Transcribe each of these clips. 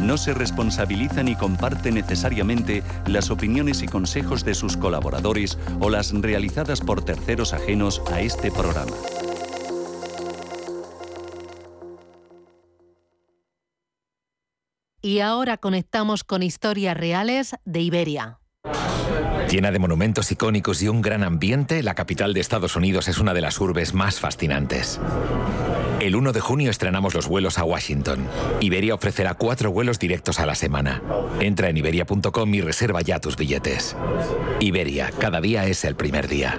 no se responsabiliza ni comparte necesariamente las opiniones y consejos de sus colaboradores o las realizadas por terceros ajenos a este programa. Y ahora conectamos con historias reales de Iberia. Llena de monumentos icónicos y un gran ambiente, la capital de Estados Unidos es una de las urbes más fascinantes. El 1 de junio estrenamos los vuelos a Washington. Iberia ofrecerá cuatro vuelos directos a la semana. Entra en iberia.com y reserva ya tus billetes. Iberia, cada día es el primer día.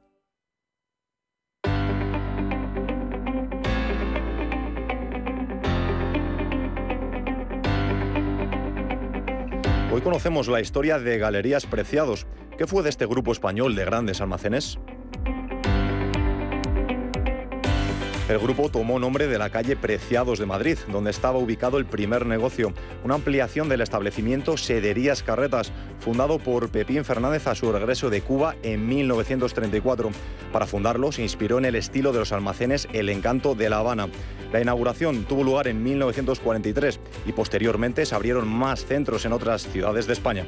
Hoy conocemos la historia de Galerías Preciados. ¿Qué fue de este grupo español de grandes almacenes? El grupo tomó nombre de la calle Preciados de Madrid, donde estaba ubicado el primer negocio, una ampliación del establecimiento Sederías Carretas, fundado por Pepín Fernández a su regreso de Cuba en 1934. Para fundarlo se inspiró en el estilo de los almacenes El Encanto de La Habana. La inauguración tuvo lugar en 1943 y posteriormente se abrieron más centros en otras ciudades de España.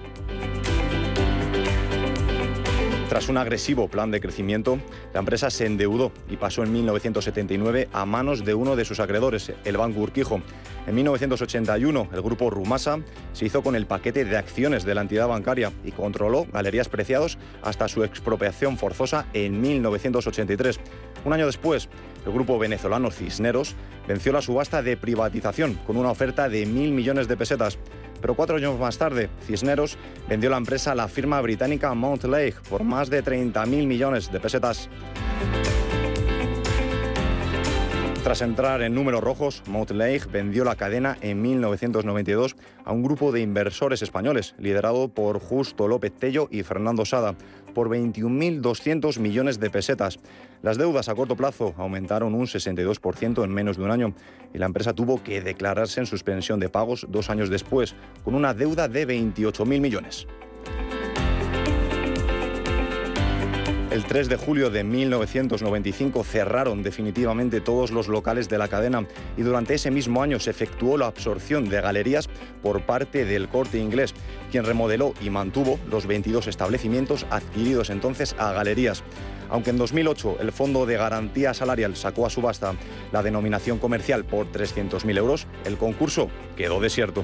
Tras un agresivo plan de crecimiento, la empresa se endeudó y pasó en 1979 a manos de uno de sus acreedores, el Banco Urquijo. En 1981, el grupo Rumasa se hizo con el paquete de acciones de la entidad bancaria y controló Galerías Preciados hasta su expropiación forzosa en 1983. Un año después, el grupo venezolano Cisneros venció la subasta de privatización con una oferta de mil millones de pesetas. Pero cuatro años más tarde, Cisneros vendió la empresa a la firma británica Mount Lake por más de 30.000 millones de pesetas. Tras entrar en números rojos, Lake vendió la cadena en 1992 a un grupo de inversores españoles, liderado por Justo López Tello y Fernando Sada, por 21.200 millones de pesetas. Las deudas a corto plazo aumentaron un 62% en menos de un año y la empresa tuvo que declararse en suspensión de pagos dos años después, con una deuda de 28.000 millones. El 3 de julio de 1995 cerraron definitivamente todos los locales de la cadena y durante ese mismo año se efectuó la absorción de galerías por parte del corte inglés, quien remodeló y mantuvo los 22 establecimientos adquiridos entonces a galerías. Aunque en 2008 el Fondo de Garantía Salarial sacó a subasta la denominación comercial por 300.000 euros, el concurso quedó desierto.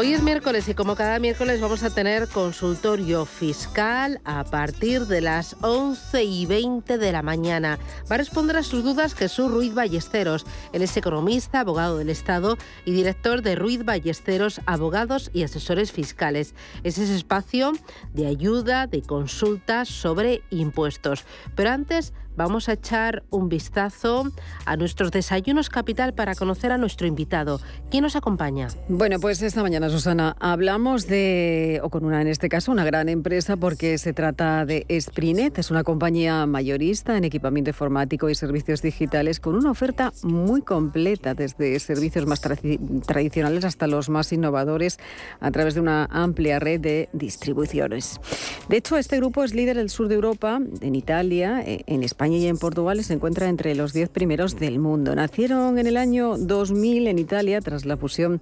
Hoy es miércoles y como cada miércoles vamos a tener consultorio fiscal a partir de las 11 y 20 de la mañana. Va a responder a sus dudas Jesús Ruiz Ballesteros. Él es economista, abogado del Estado y director de Ruiz Ballesteros, abogados y asesores fiscales. Es ese espacio de ayuda, de consultas sobre impuestos. Pero antes vamos a echar un vistazo a nuestros desayunos capital para conocer a nuestro invitado. ¿Quién nos acompaña? Bueno, pues esta mañana, Susana, hablamos de, o con una en este caso, una gran empresa porque se trata de Sprinet, es una compañía mayorista en equipamiento informático y servicios digitales con una oferta muy completa, desde servicios más tradicionales hasta los más innovadores a través de una amplia red de distribuciones. De hecho, este grupo es líder del sur de Europa, en Italia, eh, en España y en Portugal se encuentra entre los 10 primeros del mundo. Nacieron en el año 2000 en Italia tras la fusión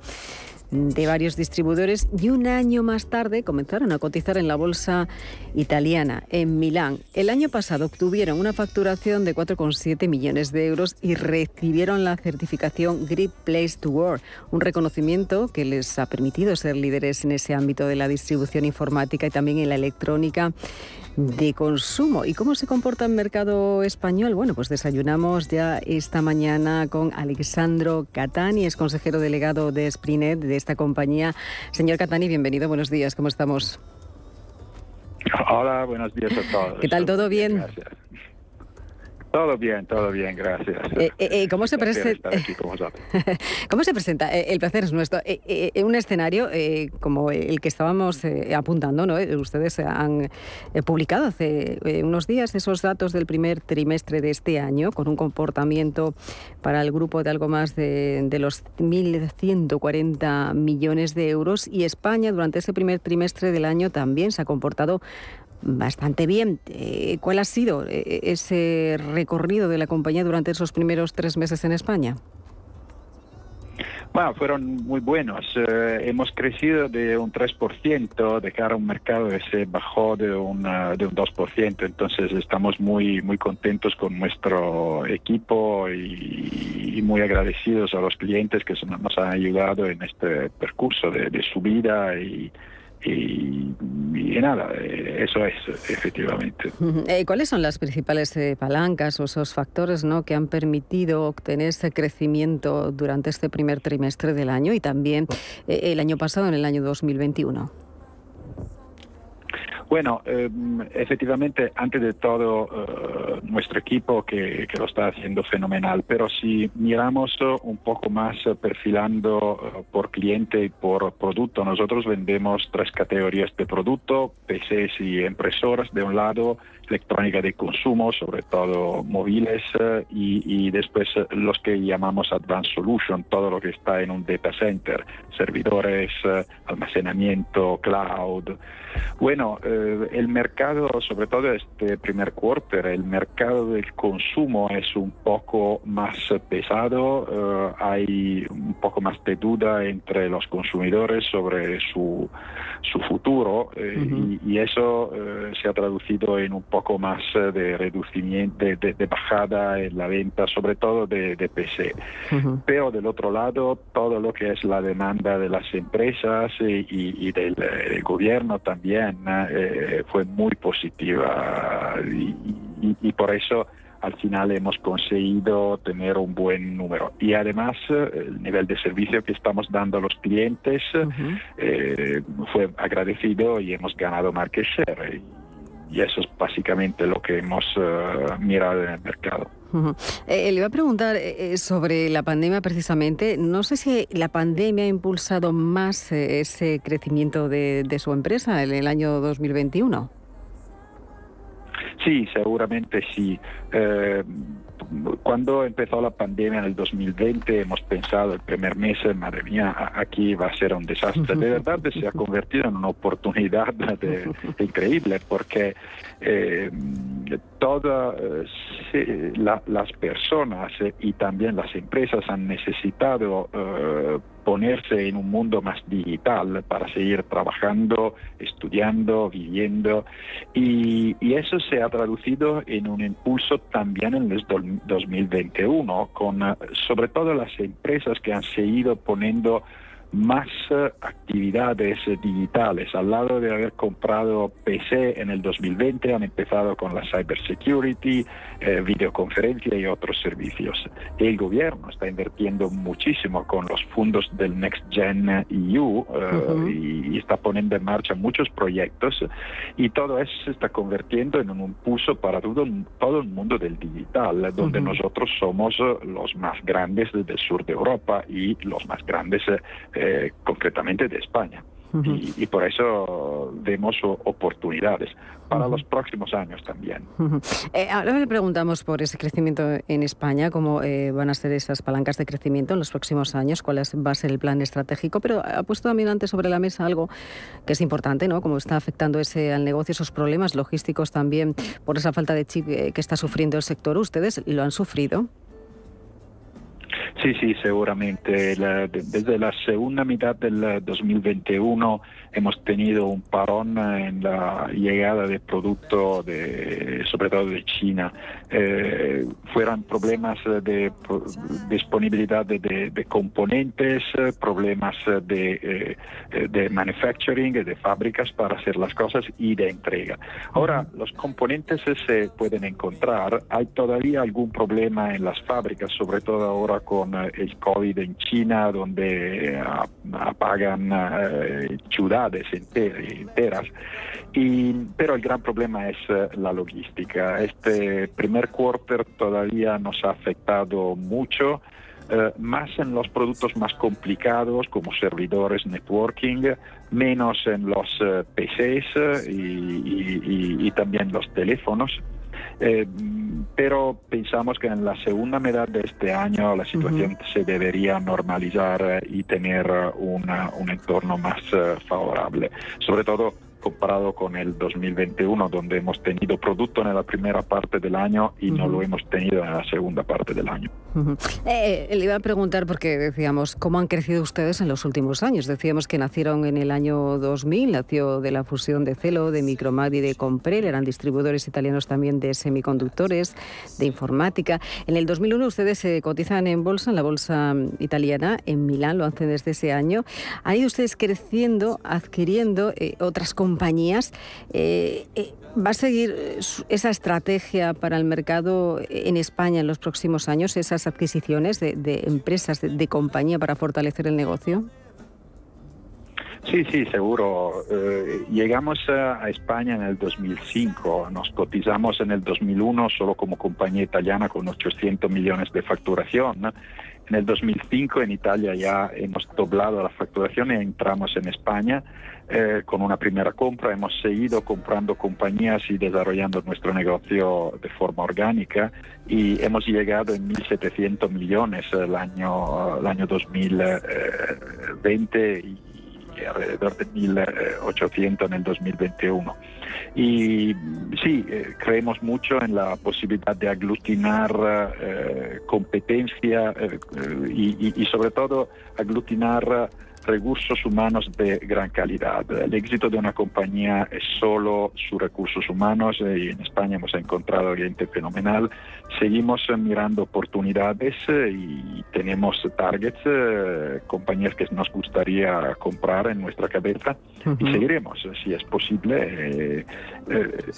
de varios distribuidores y un año más tarde comenzaron a cotizar en la bolsa italiana, en Milán. El año pasado obtuvieron una facturación de 4,7 millones de euros y recibieron la certificación Great Place to Work, un reconocimiento que les ha permitido ser líderes en ese ámbito de la distribución informática y también en la electrónica de consumo. ¿Y cómo se comporta el mercado español? Bueno, pues desayunamos ya esta mañana con Alexandro Catani, es consejero delegado de Sprinet, de esta compañía. Señor Catani, bienvenido, buenos días, ¿cómo estamos? Hola, buenos días a todos. ¿Qué tal? ¿Todo bien? Gracias. Todo bien, todo bien, gracias. Eh, eh, eh ¿cómo, se presenta? ¿Cómo se presenta? el placer es nuestro. Eh, un escenario como el que estábamos apuntando, ¿no? Ustedes han publicado hace unos días esos datos del primer trimestre de este año con un comportamiento para el grupo de algo más de, de los 1.140 millones de euros y España durante ese primer trimestre del año también se ha comportado bastante bien. Eh, ¿Cuál ha sido eh, ese recorrido de la compañía durante esos primeros tres meses en España? Bueno, fueron muy buenos. Eh, hemos crecido de un 3% de cara un mercado que se bajó de un, de un 2%. Entonces estamos muy, muy contentos con nuestro equipo y, muy agradecidos a los clientes que nos han ayudado en este percurso de, de subida y, y, nada, eh, eso es, efectivamente. Eh, ¿Cuáles son las principales eh, palancas o esos factores ¿no? que han permitido obtener ese crecimiento durante este primer trimestre del año y también el año pasado, en el año 2021? Bueno, eh, efectivamente, antes de todo, eh, nuestro equipo que, lo está haciendo fenomenal, pero si miramos un poco más perfilando eh, por cliente y por producto, nosotros vendemos tres categorías de producto, PCs y impresoras de un lado, electrónica de consumo, sobre todo móviles, y, y, después los que llamamos Advanced Solution, todo lo que está en un data center, servidores, almacenamiento, cloud. Bueno, eh, el mercado, sobre todo este primer quarter, el mercado del consumo es un poco más pesado, eh, hay un poco más de duda entre los consumidores sobre su, su futuro eh, y, eso se ha traducido en un poco más de reducimiento, de, bajada en la venta, sobre todo de, PC. Pero del otro lado, todo lo que es la demanda de las empresas y, del, del gobierno también eh, fue muy positiva y, por eso al final hemos conseguido tener un buen número. Y además el nivel de servicio que estamos dando a los clientes eh, fue agradecido y hemos ganado market share. Y eso es básicamente lo que hemos eh, mirado en el mercado. le iba a preguntar sobre la pandemia precisamente. No sé si la pandemia ha impulsado más ese crecimiento de, de, su empresa en el año 2021. Sí, seguramente sí. Eh, cuando empezó la pandemia en el 2020 hemos pensado el primer mes, madre mía, aquí va a ser un desastre. De verdad se ha convertido en una oportunidad increíble porque eh, todas eh, las personas y también las empresas han necesitado ponerse en un mundo más digital para seguir trabajando, estudiando, viviendo. Y, eso se ha traducido en un impulso también en el 2021, con sobre todo las empresas que han seguido poniendo más eh, actividades digitales. Al lado de haber comprado PC en el 2020, han empezado con la cybersecurity, eh, videoconferencia y otros servicios. El gobierno está invirtiendo muchísimo con los fondos del Next Gen EU eh, y, está poniendo en marcha muchos proyectos y todo eso se está convirtiendo en un impulso para todo, todo el mundo del digital, donde nosotros somos los más grandes del sur de Europa y los más grandes eh, concretamente de España. y, por eso vemos oportunidades para los próximos años también. Eh, ahora le preguntamos por ese crecimiento en España, cómo eh, van a ser esas palancas de crecimiento en los próximos años, cuál va a ser el plan estratégico, pero ha puesto también antes sobre la mesa algo que es importante, ¿no? Cómo está afectando ese al negocio, esos problemas logísticos también por esa falta de chip que está sufriendo el sector. ¿Ustedes lo han sufrido? Sí, sí, seguramente. desde la segunda mitad del 2021 hemos tenido un parón en la llegada de producto, de, sobre todo de China. Eh, fueron problemas de disponibilidad de, componentes, problemas de, eh, de manufacturing, de fábricas para hacer las cosas y de entrega. Ahora, los componentes se pueden encontrar. Hay todavía algún problema en las fábricas, sobre todo ahora con eh, el COVID en China, donde apagan ciudades enteras. Y, pero el gran problema es eh, la logística. Este primer quarter todavía nos ha afectado mucho. Eh, más en los productos más complicados como servidores, networking, menos en los eh, PCs y, también los teléfonos. Pero pensamos que en la segunda mitad de este año la situación se debería normalizar y tener un entorno más favorable. Sobre todo comparado con el 2021, donde hemos tenido producto en la primera parte del año y no lo hemos tenido en la segunda parte del año. Eh, le iba a preguntar porque decíamos, ¿cómo han crecido ustedes en los últimos años? Decíamos que nacieron en el año 2000, nació de la fusión de Celo, de Micromad y de Comprel, eran distribuidores italianos también de semiconductores, de informática. En el 2001 ustedes se cotizan en bolsa, en la bolsa italiana, en Milán, lo hacen desde ese año. Han ido ustedes creciendo, adquiriendo eh, otras compañías Eh, eh, ¿Va a seguir esa estrategia para el mercado en España en los próximos años, esas adquisiciones de, empresas, de, compañía para fortalecer el negocio? Sí, sí, seguro. Eh, llegamos a, España en el 2005, nos cotizamos en el 2001 solo como compañía italiana con 800 millones de facturación. En el 2005 en Italia ya hemos doblado la facturación y entramos en España eh, con una primera compra. Hemos seguido comprando compañías y desarrollando nuestro negocio de forma orgánica y hemos llegado en 1.700 millones el año, el año 2020 y alrededor de 1.800 en el 2021. Y sí, eh, creemos mucho en la posibilidad de aglutinar eh, competencia y, sobre todo aglutinar recursos humanos de gran calidad. El éxito de una compañía es solo sus recursos humanos eh, y en España hemos encontrado gente fenomenal. Seguimos eh, mirando oportunidades eh, y tenemos targets, compañías que nos gustaría comprar en nuestra cabeza y seguiremos si es posible.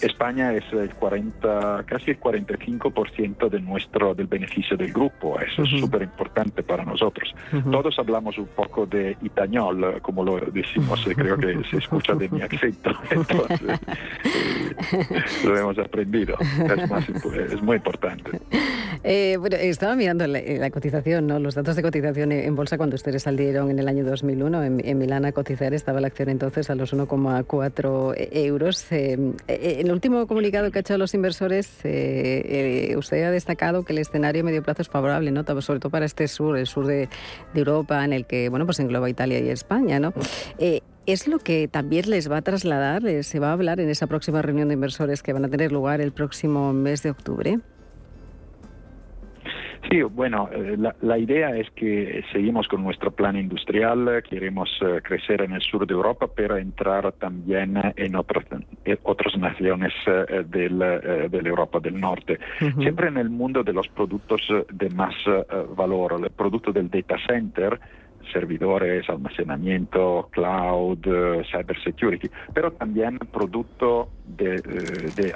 España es el 40, casi el 45% de nuestro, del beneficio del grupo. Eso es súper importante para nosotros. Todos hablamos un poco de español, como lo decimos, creo que se escucha de mi acento, entonces eh, lo hemos aprendido, es, muy importante. Eh, bueno, estaba mirando la, cotización, ¿no? los datos de cotización en bolsa cuando ustedes salieron en el año 2001 en, Milán a cotizar, estaba la acción entonces a los 1,4 euros. Eh, en el último comunicado que ha hecho a los inversores, usted ha destacado que el escenario medio plazo es favorable, ¿no? sobre todo para este sur, el sur de, de Europa, en el que bueno, pues engloba Italia y España, ¿no? Eh, ¿Es lo que también les va a trasladar, eh, se va a hablar en esa próxima reunión de inversores que van a tener lugar el próximo mes de octubre? Sí, bueno, eh, la, idea es que seguimos con nuestro plan industrial, queremos crecer en el sur de Europa, pero entrar también en otras, otras naciones de la Europa del Norte. Siempre en el mundo de los productos de más valor, el producto del data center, servidores, almacenamiento, cloud, eh, cybersecurity, pero también producto de, eh, de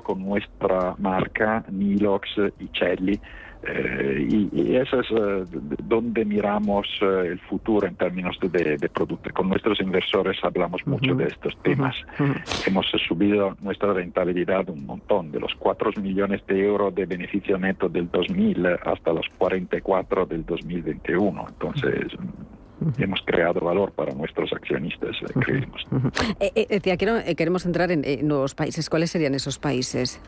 con nuestra marca Nilox y Celli eh, y, eso es eh, donde miramos eh, el futuro en términos de, de, producto. Con nuestros inversores hablamos mucho de estos temas. Hemos subido nuestra rentabilidad un montón, de los 4 millones de euros de beneficio neto del 2000 hasta los 44 del 2021. Entonces, hemos creado valor para nuestros accionistas, creemos. queremos entrar en nuevos países. ¿Cuáles serían esos países?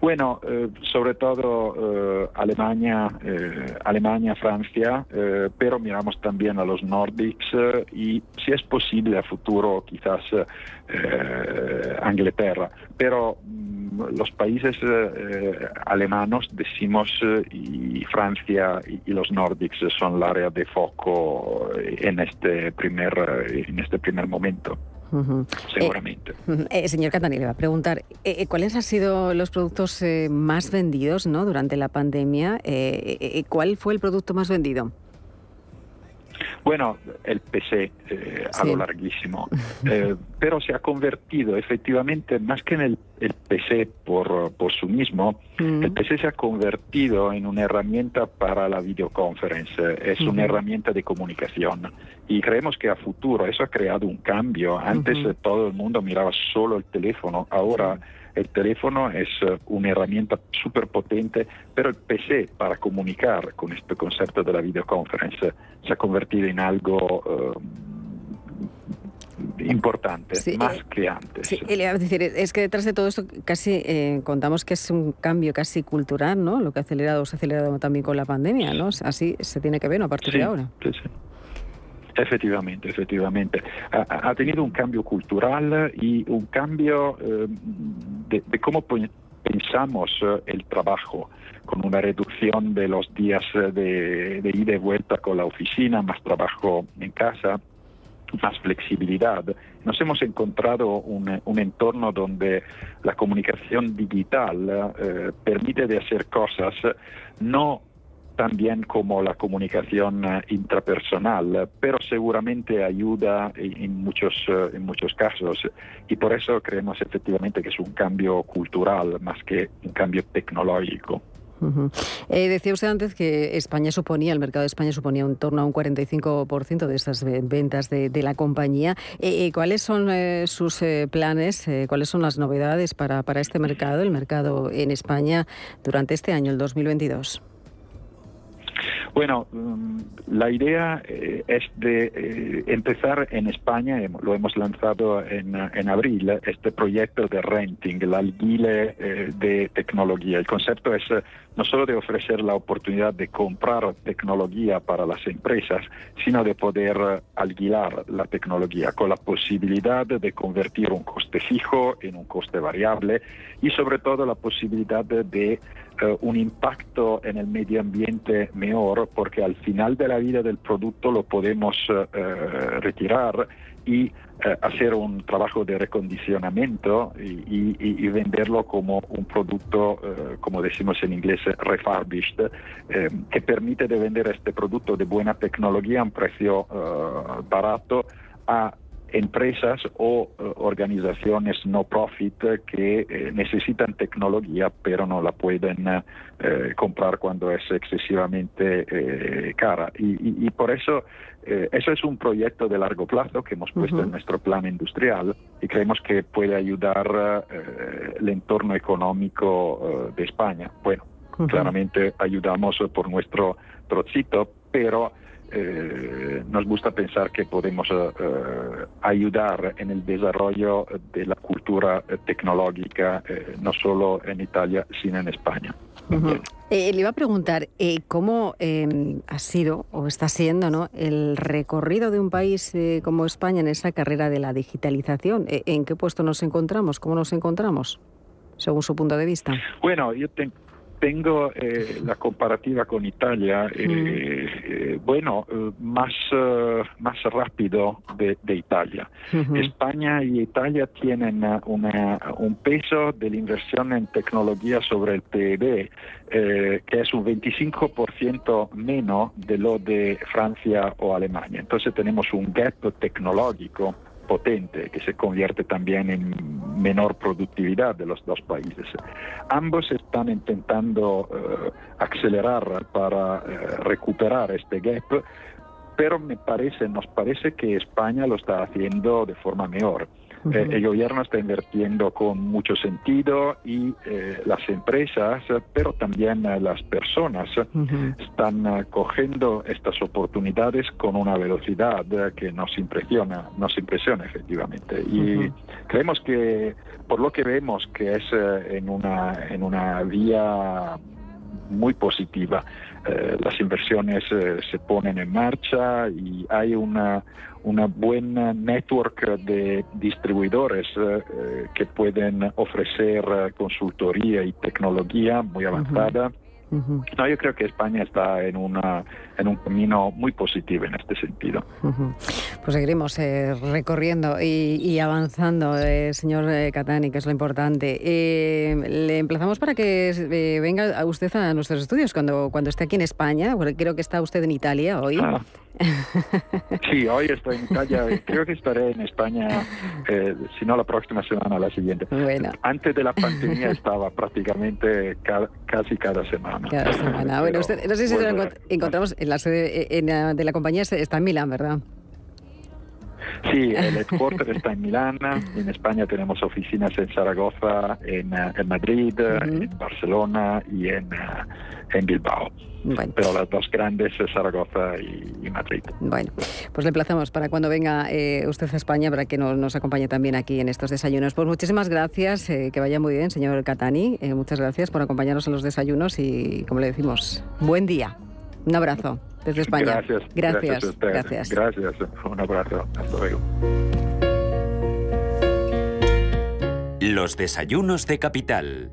Bueno, eh, sobre todo eh, Alemania, eh, Alemania, Francia, pero miramos también a los Nordics y si es posible a futuro quizás Inglaterra. Pero mm, los países alemanos, decimos, y Francia y, los nórdicos son el área de foco en este primer, en este primer momento. Seguramente. señor Catani, le va a preguntar, ¿cuáles han sido los productos más vendidos ¿no? durante la pandemia? ¿Cuál fue el producto más vendido? Bueno, el PC eh, a lo larguísimo, eh, pero se ha convertido efectivamente, más que en el, PC por, por sí mismo, mm. el PC se ha convertido en una herramienta para la videoconferencia, es una herramienta de comunicación. Y creemos que a futuro eso ha creado un cambio. Antes todo el mundo miraba solo el teléfono, ahora el teléfono es eh, una herramienta súper potente, pero el PC para comunicar con este concepto de la videoconferencia se ha convertido en algo... Eh, importante, más eh, que antes. Sí, decir, es que detrás de todo esto casi contamos que es un cambio casi cultural, ¿no? Lo que ha acelerado, se ha acelerado también con la pandemia, ¿no? Así se tiene que ver a partir de ahora. Sí, sí. Efectivamente, efectivamente. Ha, tenido un cambio cultural y un cambio eh, de, cómo pensamos eh, el trabajo, con una reducción de los días eh, de, ida y vuelta con la oficina, más trabajo en casa, más flexibilidad. Nos hemos encontrado un, entorno donde la comunicación digital permite hacer cosas no también como la comunicación eh, intrapersonal, pero seguramente ayuda en muchos, eh, en muchos casos y por eso creemos efectivamente que es un cambio cultural más que un cambio tecnológico. Eh, decía usted antes que España suponía, el mercado de España suponía en torno a un 45% de estas ventas de, la compañía. ¿Cuáles son sus planes, cuáles son las novedades para, para este mercado, el mercado en España, durante este año, el 2022? Bueno, mm, la idea eh, es de eh, empezar en España, lo hemos lanzado en, abril, este proyecto de renting, el alquile eh, de tecnología. El concepto es no solo de ofrecer la oportunidad de comprar tecnología para las empresas, sino de poder alquilar la tecnología con la posibilidad de convertir un coste fijo en un coste variable y sobre todo la posibilidad de eh, un impacto en el medio ambiente mejor porque al final de la vida del producto lo podemos eh, eh, retirar y hacer un trabajo de recondicionamiento y, venderlo como un producto, como decimos en inglés, refurbished, que permite de vender este producto de buena tecnología a un precio barato a empresas o eh, organizaciones no profit que eh, necesitan tecnología pero no la pueden eh, comprar cuando es excesivamente cara. Y, por eso eso es un proyecto de largo plazo que hemos puesto en nuestro plan industrial y creemos que puede ayudar el entorno económico de España. Bueno, claramente ayudamos por nuestro trocito, pero eh, nos gusta pensar que podemos eh, eh, ayudar en el desarrollo de la cultura tecnológica, no solo en Italia, sino en España. le iba a preguntar cómo ha sido o está siendo ¿no? el recorrido de un país como España en esa carrera de la digitalización. ¿En qué puesto nos encontramos? ¿Cómo nos encontramos? Según su punto de vista. Bueno, yo tengo tengo eh, la comparativa con Italia, eh, eh, bueno, más, más rápido de, Italia. España y Italia tienen un peso de la inversión en tecnología sobre el PIB que es un 25% menos de lo de Francia o Alemania. Entonces tenemos un gap tecnológico potente que se convierte también en menor productividad de los dos países. Ambos están intentando eh, acelerar para eh, recuperar este gap, pero me parece, nos parece que España lo está haciendo de forma mejor. Eh, el gobierno está invirtiendo con mucho sentido y eh, las empresas, pero también eh, las personas, están cogiendo estas oportunidades con una velocidad que nos impresiona, nos impresiona efectivamente. Y creemos que, por lo que vemos, que es en una, en una vía muy positiva. Las inversiones se ponen en marcha y hay una, una buena network de distribuidores que pueden ofrecer consultoría y tecnología muy avanzada. No, yo creo que España está en, una, en un camino muy positivo en este sentido. Pues seguiremos eh, recorriendo y, avanzando, eh, señor eh, Catani, que es lo importante. le emplazamos para que venga usted a nuestros estudios cuando, cuando esté aquí en España, creo que está usted en Italia hoy. Ah. Sí, hoy estoy en Italia. Creo que estaré en España, si no la próxima semana, la siguiente. Antes de la pandemia estaba prácticamente casi cada semana. Cada semana. Bueno, usted, no sé si lo encontramos en la sede de la compañía, está en Milán, ¿verdad? Sí, el headquarter está en Milán, en España tenemos oficinas en Zaragoza, en, Madrid, en Barcelona y en, en Bilbao. Pero las dos grandes es Zaragoza y, Madrid. Bueno, pues le emplazamos para cuando venga eh, usted a España para que nos, acompañe también aquí en estos desayunos. Pues muchísimas gracias, eh, que vaya muy bien, señor Catani. Eh, muchas gracias por acompañarnos en los desayunos y, como le decimos, buen día. Un abrazo desde España. Gracias. Gracias. Gracias. Gracias. Un abrazo. Hasta luego. Los desayunos de capital.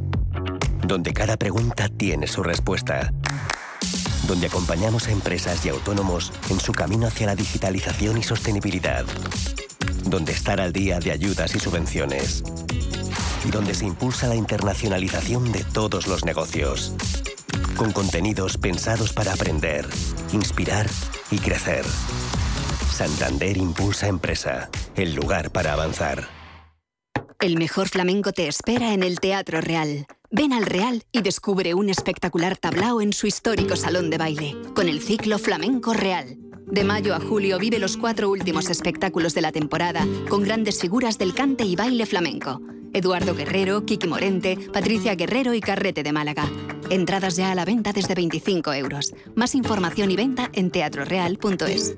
donde cada pregunta tiene su respuesta. Donde acompañamos a empresas y autónomos en su camino hacia la digitalización y sostenibilidad. Donde estar al día de ayudas y subvenciones. Y donde se impulsa la internacionalización de todos los negocios. Con contenidos pensados para aprender, inspirar y crecer. Santander Impulsa Empresa, el lugar para avanzar. El mejor flamenco te espera en el Teatro Real. Ven al Real y descubre un espectacular tablao en su histórico salón de baile, con el ciclo Flamenco Real. De mayo a julio vive los cuatro últimos espectáculos de la temporada, con grandes figuras del cante y baile flamenco. Eduardo Guerrero, Kiki Morente, Patricia Guerrero y Carrete de Málaga. Entradas ya a la venta desde 25 euros. Más información y venta en teatroreal.es.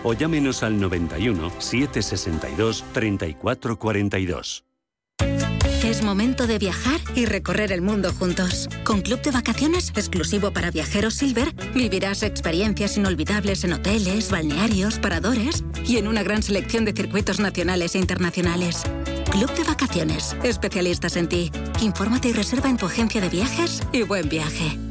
o llámenos al 91 762 3442. Es momento de viajar y recorrer el mundo juntos. Con Club de Vacaciones exclusivo para viajeros Silver, vivirás experiencias inolvidables en hoteles, balnearios, paradores y en una gran selección de circuitos nacionales e internacionales. Club de Vacaciones, especialistas en ti. Infórmate y reserva en tu agencia de viajes y buen viaje.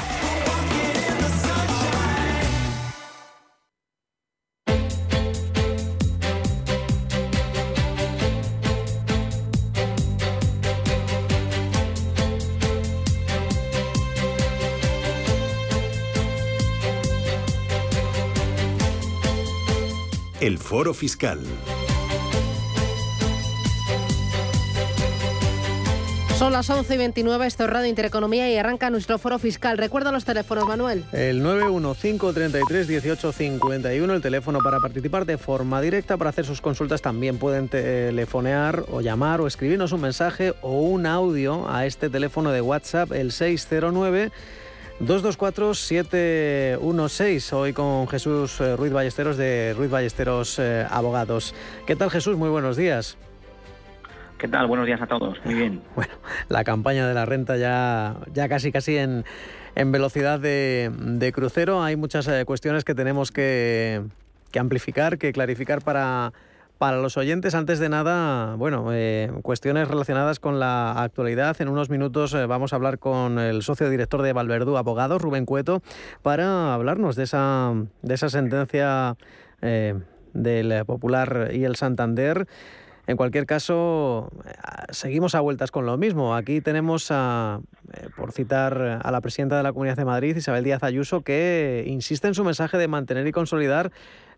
Foro Fiscal. Son las 11 y 29, esto es Radio Intereconomía y arranca nuestro foro fiscal. Recuerda los teléfonos, Manuel. El 915331851, el teléfono para participar de forma directa. Para hacer sus consultas también pueden telefonear o llamar o escribirnos un mensaje o un audio a este teléfono de WhatsApp, el 609. 224-716, hoy con Jesús eh, Ruiz Ballesteros de Ruiz Ballesteros eh, Abogados. ¿Qué tal Jesús? Muy buenos días. ¿Qué tal? Buenos días a todos. Muy bien. Bueno, la campaña de la renta ya, ya casi casi en, en velocidad de, de, crucero. Hay muchas eh, cuestiones que tenemos que, que amplificar, que clarificar para para los oyentes, antes de nada, bueno, eh, cuestiones relacionadas con la actualidad. En unos minutos eh, vamos a hablar con el socio director de Valverdú Abogados, Rubén Cueto, para hablarnos de esa, de esa sentencia eh, del Popular y el Santander. En cualquier caso, seguimos a vueltas con lo mismo. Aquí tenemos, a, por citar a la presidenta de la Comunidad de Madrid, Isabel Díaz Ayuso, que insiste en su mensaje de mantener y consolidar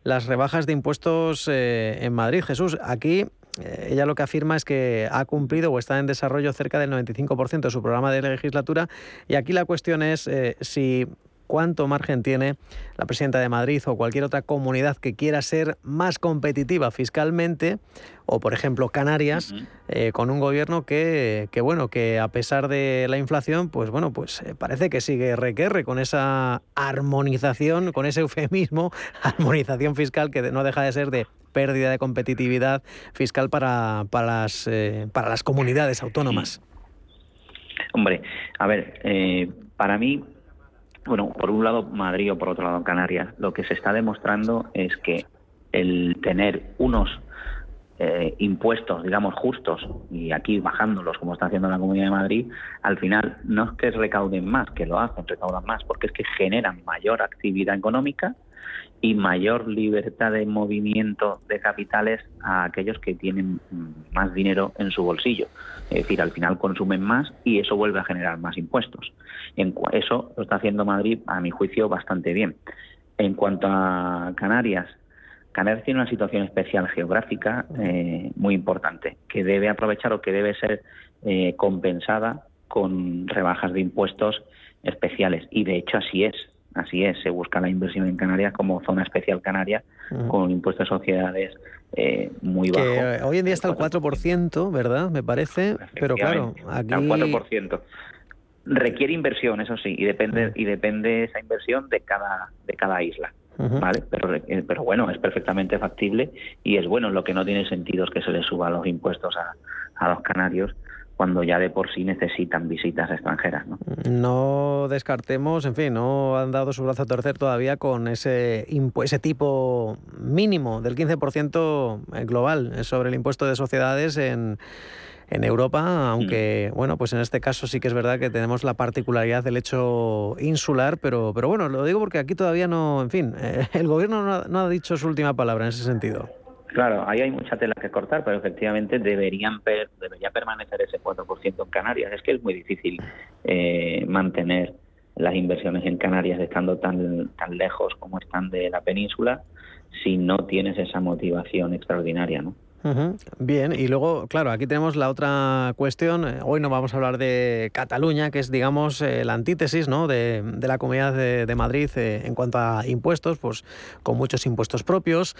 las rebajas de impuestos eh, en Madrid. Jesús, aquí eh, ella lo que afirma es que ha cumplido o está en desarrollo cerca del 95% de su programa de legislatura y aquí la cuestión es eh, si cuánto margen tiene la presidenta de Madrid o cualquier otra comunidad que quiera ser más competitiva fiscalmente, o por ejemplo Canarias, eh, con un gobierno que, bueno, que a pesar de la inflación, pues bueno, pues eh, parece que sigue requerre con esa armonización, con ese eufemismo, armonización fiscal que no deja de ser de pérdida de competitividad fiscal para, para, las, eh, para las comunidades autónomas. Hombre, a ver, para mí bueno, por un lado Madrid o por otro lado Canarias, lo que se está demostrando es que el tener unos eh, impuestos, digamos, justos, y aquí bajándolos como está haciendo la Comunidad de Madrid, al final no es que recauden más, que lo hacen, recaudan más, porque es que generan mayor actividad económica y mayor libertad de movimiento de capitales a aquellos que tienen más dinero en su bolsillo. Es decir, al final consumen más y eso vuelve a generar más impuestos. Eso lo está haciendo Madrid, a mi juicio, bastante bien. En cuanto a Canarias, Canarias tiene una situación especial geográfica eh, muy importante que debe aprovechar o que debe ser eh, compensada con rebajas de impuestos especiales. Y de hecho así es. Así es, se busca la inversión en Canarias como zona especial canaria, con impuestos de sociedades eh, muy bajo. Eh, hoy en día está el 4%, ¿verdad? Me parece, pero claro, aquí... El 4%. Requiere inversión, eso sí, y depende y depende esa inversión de cada de cada isla. ¿Vale? Pero, eh, pero bueno, es perfectamente factible y es bueno. Lo que no tiene sentido es que se le suba los impuestos a, a los canarios cuando ya de por sí necesitan visitas extranjeras. ¿no? no descartemos, en fin, no han dado su brazo a torcer todavía con ese, ese tipo mínimo del 15% eh, global sobre el impuesto de sociedades en, en Europa, aunque mm. bueno, pues en este caso sí que es verdad que tenemos la particularidad del hecho insular, pero, pero bueno, lo digo porque aquí todavía no, en fin, eh, el gobierno no ha dicho su última palabra en ese sentido. Claro, ahí hay mucha tela que cortar, pero efectivamente deberían debería permanecer ese 4% en Canarias. Es que es muy difícil eh, mantener las inversiones en Canarias estando tan, tan lejos como están de la península si no tienes esa motivación extraordinaria, ¿no? Bien, y luego, claro, aquí tenemos la otra cuestión. Hoy no vamos a hablar de Cataluña, que es, digamos, eh, la antítesis ¿no? de, la Comunidad de, Madrid eh, en cuanto a impuestos, pues con muchos impuestos propios.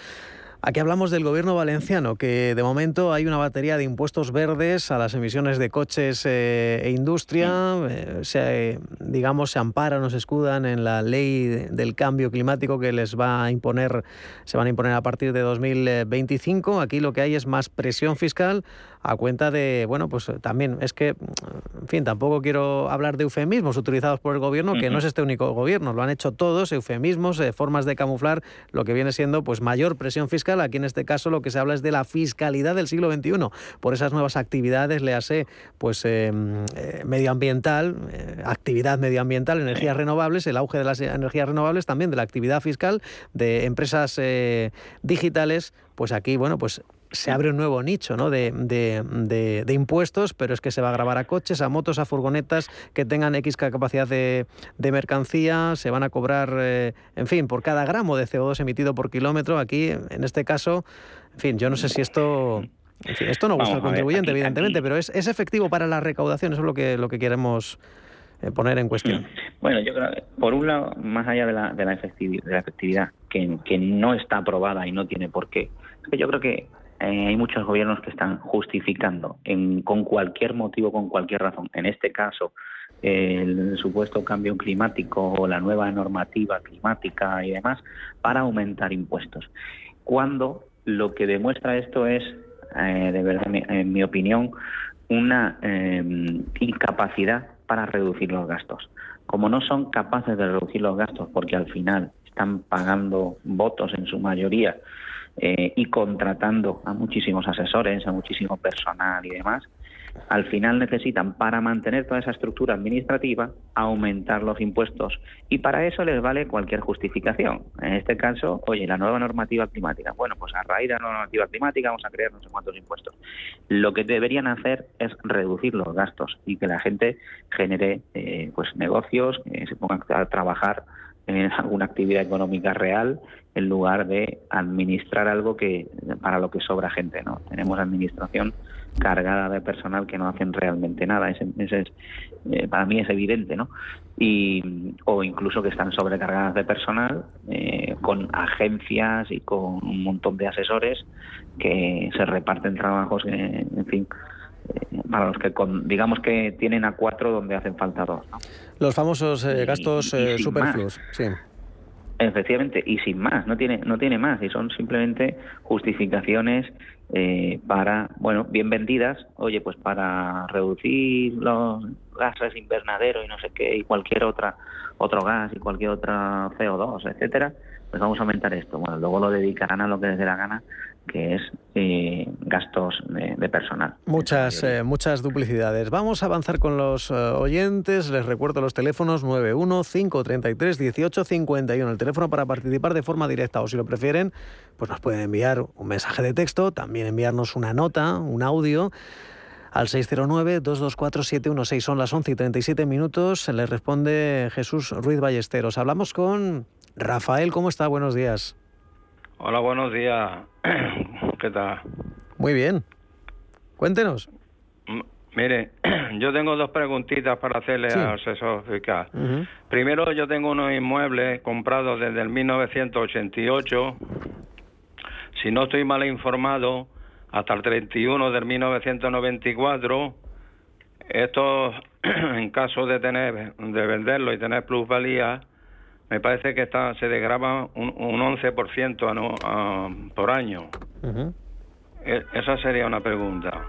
Aquí hablamos del gobierno valenciano, que de momento hay una batería de impuestos verdes a las emisiones de coches eh, e industria. Eh, se, digamos, se amparan o se escudan en la ley del cambio climático que les va a imponer, se van a imponer a partir de 2025. Aquí lo que hay es más presión fiscal a cuenta de, bueno, pues también es que, en fin, tampoco quiero hablar de eufemismos utilizados por el gobierno, que no es este único gobierno, lo han hecho todos, eufemismos, eh, formas de camuflar lo que viene siendo pues mayor presión fiscal. Aquí en este caso lo que se habla es de la fiscalidad del siglo XXI, por esas nuevas actividades, le hace pues em, eh, medioambiental, eh, actividad medioambiental, energías renovables, el auge de las energías renovables, también de la actividad fiscal de empresas digitales, pues aquí, bueno, pues se abre un nuevo nicho ¿no? de, de, de, impuestos, pero es que se va a grabar a coches, a motos, a furgonetas que tengan X capacidad de, mercancía, se van a cobrar, eh, en fin, por cada gramo de CO2 emitido por kilómetro. Aquí, en este caso, en fin, yo no sé si esto... En fin, esto no gusta al contribuyente, evidentemente, pero es, es efectivo para la recaudación, eso es lo que, lo que queremos eh, poner en cuestión. Bueno, yo creo por un lado, más allá de la, de la, efectividad, de la efectividad que, que no está aprobada y no tiene por qué, yo creo que eh, hay muchos gobiernos que están justificando en, con cualquier motivo, con cualquier razón. En este caso, el supuesto cambio climático o la nueva normativa climática y demás para aumentar impuestos. Cuando lo que demuestra esto es, eh, de verdad, en mi opinión, una em, incapacidad para reducir los gastos. Como no son capaces de reducir los gastos porque al final están pagando votos en su mayoría eh, y contratando a muchísimos asesores, a muchísimo personal y demás, al final necesitan para mantener toda esa estructura administrativa aumentar los impuestos y para eso les vale cualquier justificación. En este caso, oye, la nueva normativa climática. Bueno, pues a raíz de la nueva normativa climática vamos a crear no sé cuántos impuestos. Lo que deberían hacer es reducir los gastos y que la gente genere eh, pues negocios, que se pongan a trabajar en alguna actividad económica real en lugar de administrar algo que para lo que sobra gente, ¿no? Tenemos administración cargada de personal que no hacen realmente nada. Ese, es, eh, para mí es evidente, ¿no? Y, o incluso que están sobrecargadas de personal eh, con agencias y con un montón de asesores que se reparten trabajos, en fin, para los que digamos que tienen a cuatro donde hacen falta dos. Los famosos gastos superfluos, sí. Efectivamente, y sin más, no tiene, no tiene más, y son simplemente justificaciones eh, para, bueno, bien vendidas, oye, pues para reducir los gases invernadero y no sé qué, y cualquier otra, otro gas y cualquier otra CO2, etcétera, pues vamos a aumentar esto. Bueno, luego lo dedicarán a lo que les dé la gana, que es eh, gastos de, personal. Muchas, eh, muchas duplicidades. Vamos a avanzar con los eh, oyentes. Les recuerdo los teléfonos 91 533 1851. El teléfono para participar de forma directa o si lo prefieren, pues nos pueden enviar un mensaje de texto, también enviarnos una nota, un audio al 609-224-716. Son las 11 y 37 minutos. Les responde Jesús Ruiz Ballesteros. Hablamos con Rafael. ¿Cómo está? Buenos días. Hola, buenos días. ¿Qué tal? Muy bien. Cuéntenos. mire, yo tengo dos preguntitas para hacerle al asesor fiscal. Primero, yo tengo unos inmuebles comprados desde el 1988. Si no estoy mal informado, hasta el 31 del 1994. Esto, en caso de tener de venderlo y tener plusvalía, me parece que está se desgraba un, un 11% por año. E, esa sería una pregunta.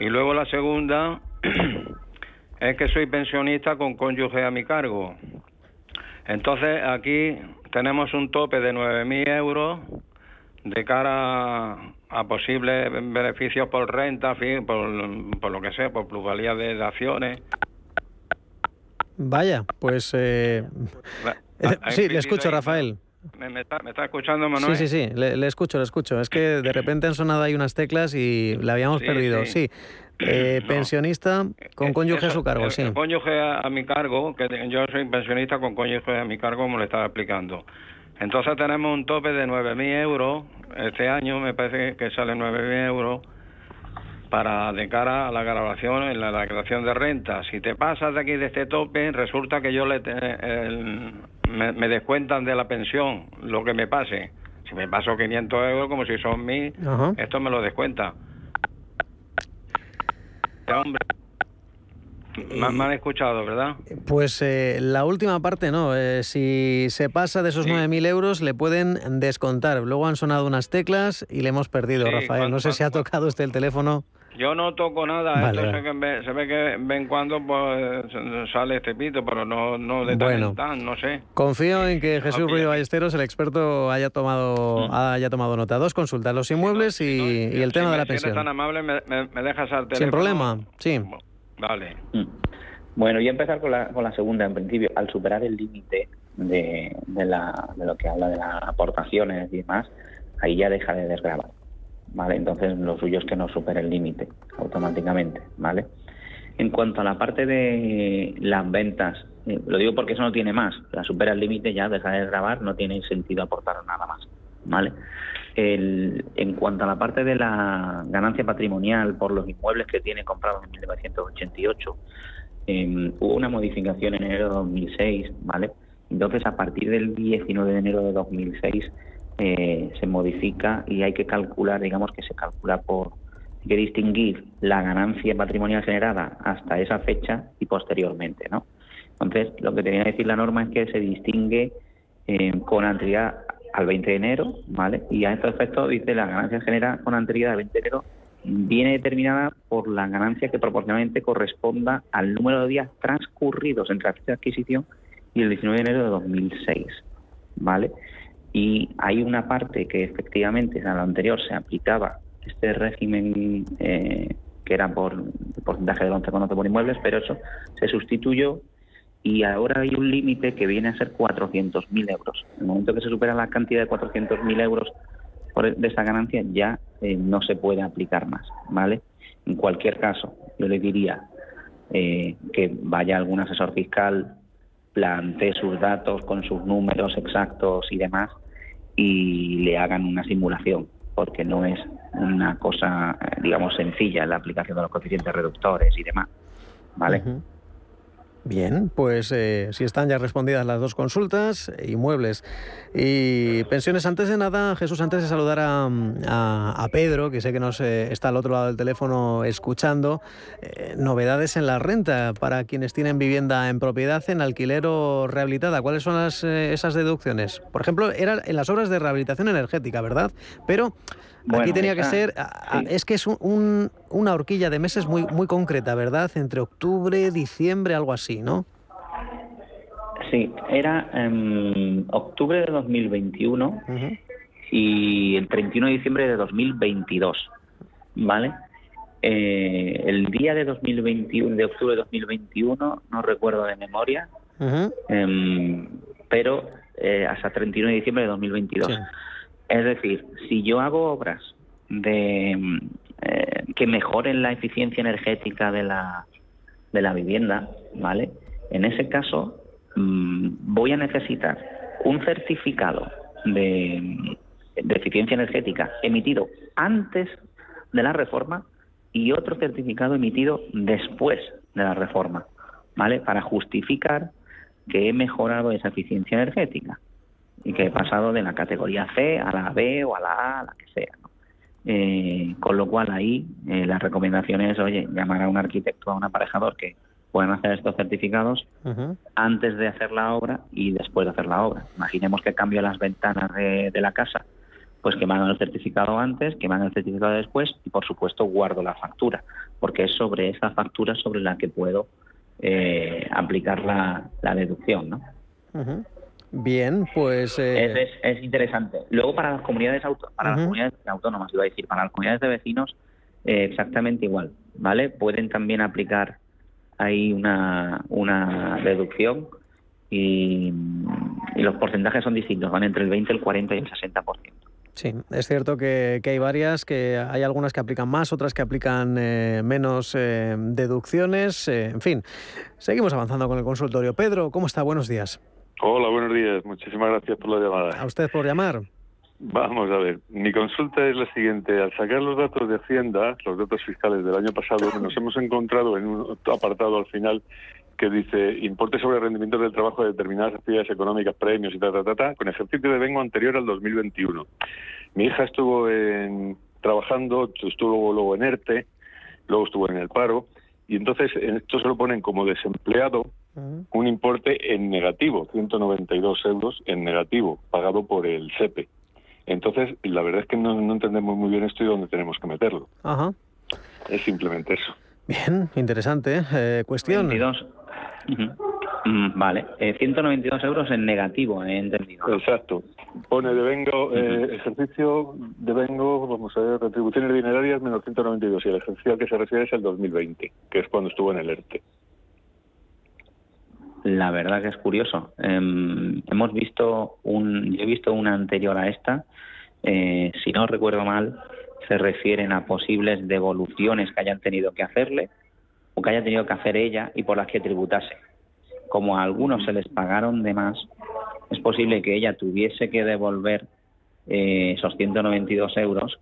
Y luego la segunda es que soy pensionista con cónyuge a mi cargo. Entonces aquí tenemos un tope de 9.000 euros de cara a posibles beneficios por renta, por, por lo que sea, por plusvalía de acciones. Vaya, pues... Eh, eh, sí, le escucho, Rafael. ¿Me, está, escuchando, Manuel? Sí, sí, sí, le, escucho, le escucho. Es que de repente han sonado ahí unas teclas y la habíamos perdido. Sí. Eh, pensionista con cónyuge a su cargo, sí. Cónyuge a, mi cargo, que yo soy pensionista con cónyuge a mi cargo, como le estaba explicando. Entonces tenemos un tope de 9.000 euros. Este año me parece que sale 9.000 euros para de cara a la grabación en la declaración de renta. Si te pasas de aquí de este tope, resulta que yo le me, descuentan de la pensión lo que me pase. Si me paso 500 euros, como si son mil, esto me lo descuenta. Hombre, me, han escuchado, ¿verdad? Pues eh, la última parte no. Eh, si se pasa de esos 9.000 euros, le pueden descontar. Luego han sonado unas teclas y le hemos perdido, Rafael. No sé si ha tocado usted el teléfono. Yo no toco nada, esto se, ve que de vez en cuando pues, sale este pito, pero no, no de tan no sé. Confío en que Jesús Ruido Ballesteros, el experto, haya tomado mm. haya tomado nota. Dos consultas, los inmuebles y, el tema de la pensión. Si eres tan amable, me, me, dejas al teléfono. Sin problema, sí. Vale. Mm. Bueno, voy a empezar con la, con la segunda. En principio, al superar el límite de, de, la, de lo que habla de las aportaciones y demás, ahí ya deja de desgravar. ¿Vale? Entonces lo suyo es que no supere el límite automáticamente, ¿vale? En cuanto a la parte de las ventas, eh, lo digo porque eso no tiene más, la supera el límite ya deja de grabar, no tiene sentido aportar nada más, ¿vale? en cuanto a la parte de la ganancia patrimonial por los inmuebles que tiene comprados en 1988, em, hubo una modificación en enero de 2006, ¿vale? Entonces, a partir del 19 de enero de 2006, eh, se modifica y hay que calcular, digamos que se calcula por, hay que distinguir la ganancia patrimonial generada hasta esa fecha y posteriormente, ¿no? Entonces, lo que tenía que decir la norma es que se distingue eh, con anterioridad al 20 de enero, ¿vale? Y a estos efectos dice la ganancia generada con anterioridad al 20 de enero viene determinada por la ganancia que proporcionalmente corresponda al número de días transcurridos entre la fecha de adquisición y el 19 de enero de 2006, ¿vale? Y hay una parte que efectivamente en lo anterior se aplicaba este régimen eh, que era por porcentaje del 11,9 por inmuebles, pero eso se sustituyó y ahora hay un límite que viene a ser 400.000 euros. En el momento que se supera la cantidad de 400.000 euros de esa ganancia, ya eh, no se puede aplicar más, ¿vale? En cualquier caso, yo le diría eh, que vaya algún asesor fiscal, plantee sus datos con sus números exactos y demás y le hagan una simulación, porque no es una cosa, digamos, sencilla la aplicación de los coeficientes reductores y demás, ¿vale? Bien, pues eh, si están ya respondidas las dos consultas, inmuebles y pensiones. Antes de nada, Jesús, antes de saludar a, Pedro, que sé que nos eh, está al otro lado del teléfono escuchando, eh, novedades en la renta para quienes tienen vivienda en propiedad, en alquiler o rehabilitada. ¿Cuáles son las, esas deducciones? Por ejemplo, era en las obras de rehabilitación energética, ¿verdad? Pero Aquí tenía que ser, es que es un, una horquilla de meses muy, muy concreta, ¿verdad? Entre octubre, diciembre, algo así, ¿no? Sí, era en octubre de 2021 y el 31 de diciembre de 2022, ¿vale? Eh, el día de 2021, de octubre de 2021, no recuerdo de memoria, em, pero eh, hasta 31 de diciembre de 2022. Es decir, si yo hago obras de eh, que mejoren la eficiencia energética de la, vivienda, ¿vale? En ese caso mm, voy a necesitar un certificado de, de eficiencia energética emitido antes de la reforma y otro certificado emitido después de la reforma, ¿vale? Para justificar que he mejorado esa eficiencia energética y que he pasado de la categoría C a la B o a la A, a la que sea. Eh, con lo cual ahí eh, la recomendación es, oye, llamar a un arquitecto, a un aparejador que puedan hacer estos certificados antes de hacer la obra y después de hacer la obra. Imaginemos que cambio las ventanas de, la casa, pues que me hagan el certificado antes, que me hagan el certificado después y por supuesto guardo la factura, porque es sobre esa factura sobre la que puedo eh, aplicar la, la deducción, ¿no? Bien, pues... Eh, es, interesante. Luego para las comunidades, para las comunidades autónomas, iba a decir, para las comunidades de vecinos, eh, exactamente igual, ¿vale? Pueden también aplicar ahí una, una deducción y, los porcentajes son distintos, van entre el 20, el 40 y el 60%. Sí, es cierto que, hay varias, que hay algunas que aplican más, otras que aplican eh, menos deducciones. en fin, seguimos avanzando con el consultorio. Pedro, ¿cómo está? Buenos días. Hola, buenos días. Muchísimas gracias por la llamada. A usted por llamar. Vamos a ver, mi consulta es la siguiente. Al sacar los datos de Hacienda, los datos fiscales del año pasado, nos hemos encontrado en un apartado al final que dice importe sobre rendimiento del trabajo de determinadas actividades económicas, premios y ta, ta, ta, ta, con ejercicio de vengo anterior al 2021. Mi hija estuvo en, trabajando, estuvo luego en ERTE, luego estuvo en el paro, y entonces esto se lo ponen como desempleado un importe en negativo, 192 euros en negativo, pagado por el SEPE. Entonces, la verdad es que no, entendemos muy bien esto y dónde tenemos que meterlo. Ajá. Es simplemente eso. Bien, interesante. Eh, cuestión. 22. Mm, vale, 192 eh, euros en negativo, he entendido. Exacto. Pone de vengo, eh, ejercicio de vengo, vamos a ver, retribuciones dinerarias menos 192 y el ejercicio al que se refiere es el 2020, que es cuando estuvo en el ERTE. La verdad que es curioso. Em, hemos visto un, yo he visto una anterior a esta, eh, si no recuerdo mal, se refieren a posibles devoluciones que hayan tenido que hacerle o que haya tenido que hacer ella y por las que tributase. Como a algunos se les pagaron de más, es posible que ella tuviese que devolver eh, esos 192 euros,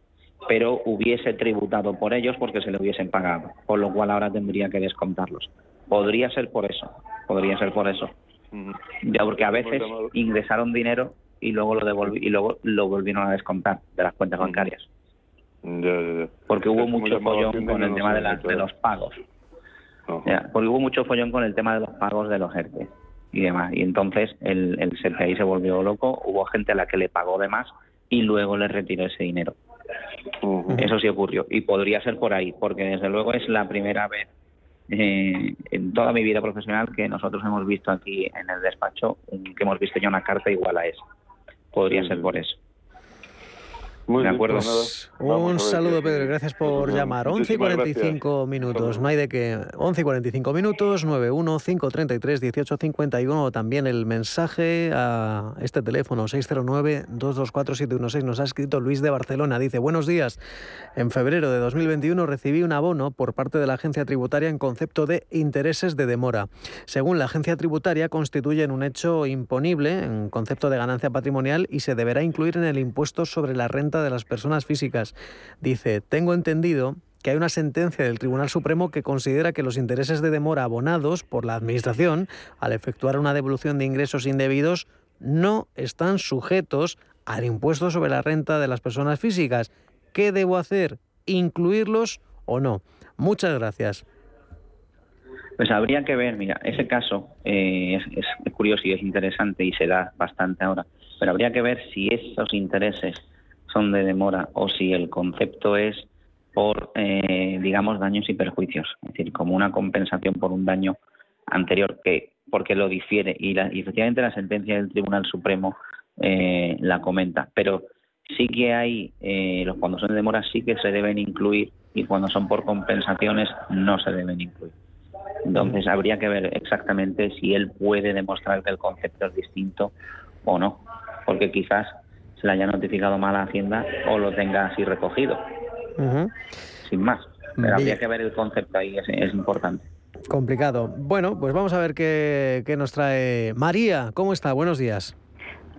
pero hubiese tributado por ellos porque se le hubiesen pagado, con lo cual ahora tendría que descontarlos. Podría ser por eso, podría ser por eso. Ya porque a veces ingresaron dinero y luego lo y luego lo volvieron a descontar de las cuentas bancarias. Porque hubo mucho follón con el tema de, de los pagos. porque hubo mucho follón con el tema de los pagos de los ERTE y demás. Y entonces el, el CCI se volvió loco, hubo gente a la que le pagó de más y luego le retiró ese dinero. Eso sí ocurrió. Y podría ser por ahí, porque desde luego es la primera vez eh, en toda mi vida profesional que nosotros hemos visto aquí en el despacho, que hemos visto ya una carta igual a esa. Podría ser por eso. Muy de acuerdo. Pues un saludo, Pedro, gracias por llamar. 11 y 45 minutos, no hay de qué. 11 y 45 minutos, 91 533 1851. También el mensaje a este teléfono, 609 224 716. Nos ha escrito Luis de Barcelona. Dice: Buenos días. En febrero de 2021 recibí un abono por parte de la agencia tributaria en concepto de intereses de demora. Según la agencia tributaria, constituyen un hecho imponible en concepto de ganancia patrimonial y se deberá incluir en el impuesto sobre la renta de las personas físicas. Dice, tengo entendido que hay una sentencia del Tribunal Supremo que considera que los intereses de demora abonados por la Administración al efectuar una devolución de ingresos indebidos no están sujetos al impuesto sobre la renta de las personas físicas. ¿Qué debo hacer? ¿Incluirlos o no? Muchas gracias. Pues habría que ver, mira, ese caso eh, es, es curioso y es interesante y se da bastante ahora, pero habría que ver si esos intereses son de demora o si el concepto es por, eh, digamos, daños y perjuicios, es decir, como una compensación por un daño anterior que porque lo difiere y, la, efectivamente la sentencia del Tribunal Supremo eh, la comenta, pero sí que hay, eh, los cuando son de demora sí que se deben incluir y cuando son por compensaciones no se deben incluir. Entonces habría que ver exactamente si él puede demostrar que el concepto es distinto o no, porque quizás se le haya notificado mal a Hacienda o lo tenga así recogido. Sin más. Pero habría que ver el concepto ahí, es, es importante. Complicado. Bueno, pues vamos a ver qué, qué nos trae María. ¿Cómo está? Buenos días.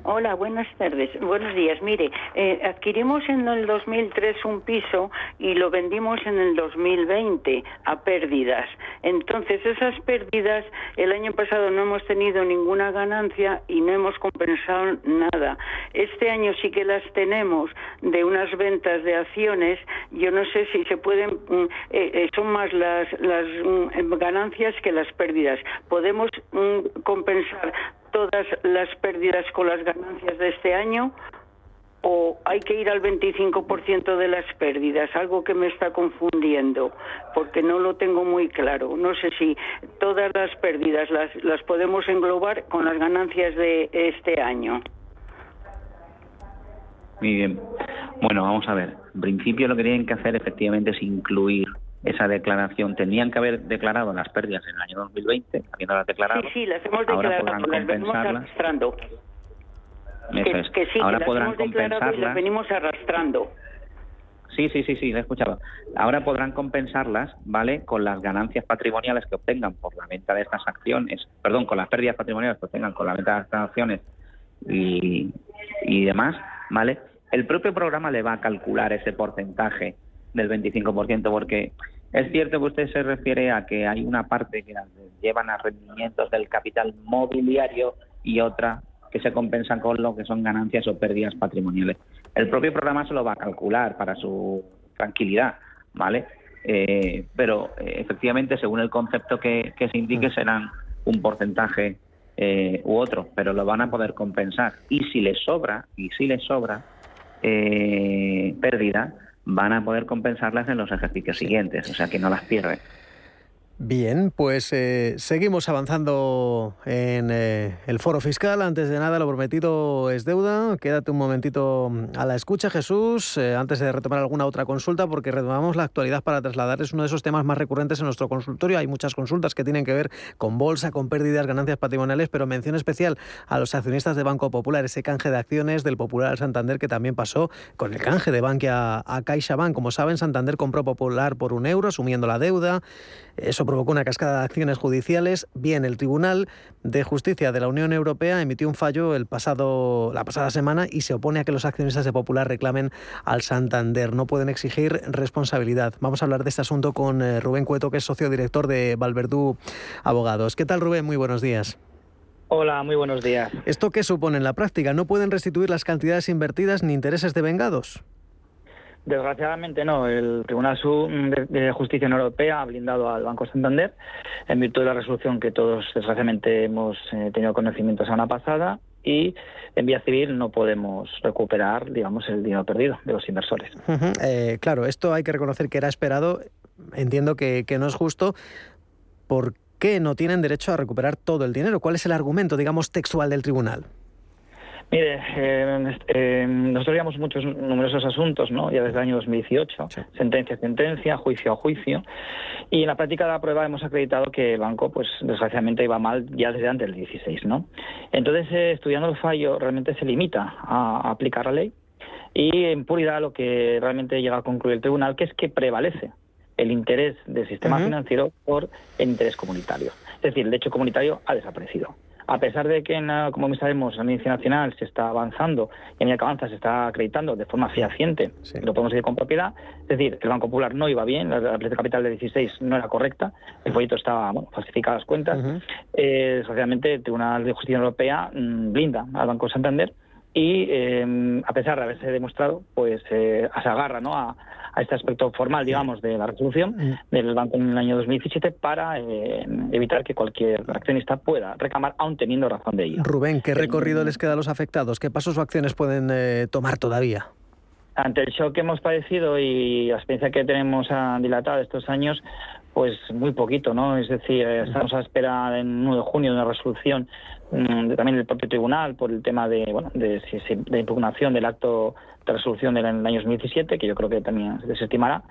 Hola, buenas tardes. Buenos días. Mire, eh, adquirimos en el 2003 un piso y lo vendimos en el 2020 a pérdidas. Entonces, esas pérdidas, el año pasado no hemos tenido ninguna ganancia y no hemos compensado nada. Este año sí que las tenemos de unas ventas de acciones. Yo no sé si se pueden, mm, eh, eh, son más las, las mm, ganancias que las pérdidas. Podemos mm, compensar todas las pérdidas con las ganancias de este año o hay que ir al 25% de las pérdidas, algo que me está confundiendo, porque no lo tengo muy claro. No sé si todas las pérdidas las, las podemos englobar con las ganancias de este año. Muy bien. Bueno, vamos a ver. En principio lo que tienen que hacer efectivamente es incluir esa declaración. Tenían que haber declarado las pérdidas en el año 2020, habiéndolas declarado. Sí, sí, las hemos declarado, las venimos arrastrando. que, sí, Ahora las podrán hemos compensarlas. Y las venimos arrastrando. Sí, sí, sí, sí, lo he escuchado. Ahora podrán compensarlas, ¿vale? Con las ganancias patrimoniales que obtengan por la venta de estas acciones, perdón, con las pérdidas patrimoniales que obtengan con la venta de estas acciones y, y demás, ¿vale? El propio programa le va a calcular ese porcentaje del 25%, porque es cierto que usted se refiere a que hay una parte que llevan a rendimientos del capital mobiliario y otra que se compensa con lo que son ganancias o pérdidas patrimoniales. El propio programa se lo va a calcular para su tranquilidad, ¿vale? Eh, pero eh, efectivamente, según el concepto que, se indique, mm. serán un porcentaje eh, u otro, pero lo van a poder compensar. Y si les sobra, y si les sobra pérdida, van a poder compensarlas en los ejercicios siguientes, o sea que no las pierden. Bien, pues eh, seguimos avanzando en eh, el foro fiscal. Antes de nada, lo prometido es deuda. Quédate un momentito a la escucha, Jesús, eh, antes de retomar alguna otra consulta, porque retomamos la actualidad para trasladarles uno de esos temas más recurrentes en nuestro consultorio. Hay muchas consultas que tienen que ver con bolsa, con pérdidas, ganancias patrimoniales, pero mención especial a los accionistas de Banco Popular, ese canje de acciones del Popular Santander que también pasó con el canje de Bankia a CaixaBank. Como saben, Santander compró Popular por un euro, asumiendo la deuda. Eso provocó una cascada de acciones judiciales. Bien, el Tribunal de Justicia de la Unión Europea emitió un fallo el pasado, la pasada semana y se opone a que los accionistas de Popular reclamen al Santander. No pueden exigir responsabilidad. Vamos a hablar de este asunto con eh, Rubén Cueto, que es socio director de Valverdú Abogados. ¿Qué tal, Rubén? Muy buenos días. Hola, muy buenos días. ¿Esto qué supone en la práctica? ¿No pueden restituir las cantidades invertidas ni intereses devengados? Desgraciadamente no. El Tribunal de Justicia Europea ha blindado al Banco Santander en virtud de la resolución que todos desgraciadamente hemos eh, tenido conocimiento la semana pasada y en vía civil no podemos recuperar, digamos, el dinero perdido de los inversores. Eh, claro, esto hay que reconocer que era esperado. Entiendo que, que no es justo. ¿Por qué no tienen derecho a recuperar todo el dinero? ¿Cuál es el argumento, digamos, textual del tribunal? Mire, eh, eh, nosotros llevamos muchos numerosos asuntos, ¿no? Ya desde el año 2018, sentencia a sentencia, juicio a juicio, y en la práctica de la prueba hemos acreditado que el banco, pues desgraciadamente iba mal ya desde antes del 16, ¿no? Entonces, eh, estudiando el fallo, realmente se limita a, aplicar la ley y en puridad lo que realmente llega a concluir el tribunal, que es que prevalece el interés del sistema financiero por el interés comunitario. Es decir, el derecho comunitario ha desaparecido a pesar de que, como sabemos, la Audiencia Nacional se está avanzando y a medida que avanza se está acreditando de forma fehaciente, lo podemos decir con propiedad, es decir, el Banco Popular no iba bien, la, la capital de 16 no era correcta, el folleto estaba bueno, falsificado las cuentas, eh, desgraciadamente el Tribunal de Justicia Europea mm, blinda al Banco Santander y eh, a pesar de haberse demostrado, pues eh, se agarra ¿no? a, a este aspecto formal, digamos, de la resolución del banco en el año 2017 para eh, evitar que cualquier accionista pueda reclamar, aún teniendo razón de ello. Rubén, ¿qué recorrido les queda a los afectados? ¿Qué pasos o acciones pueden eh, tomar todavía? Ante el shock que hemos padecido y la experiencia que tenemos dilatada estos años, pues muy poquito, ¿no? Es decir, eh, estamos a espera en 1 de junio de una resolución también del propio tribunal por el tema de, bueno, de, de impugnación del acto de resolución del año 2017, que yo creo que también se desestimará.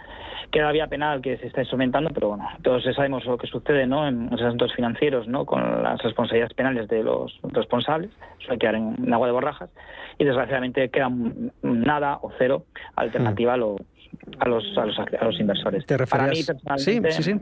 Queda vía penal que se está instrumentando, pero bueno, todos sabemos lo que sucede ¿no? en los asuntos financieros, ¿no? con las responsabilidades penales de los responsables, suele quedar en, agua de borrajas, y desgraciadamente queda nada o cero alternativa a los a los, a los, a los inversores. Para mí, personalmente, sí, sí, sí.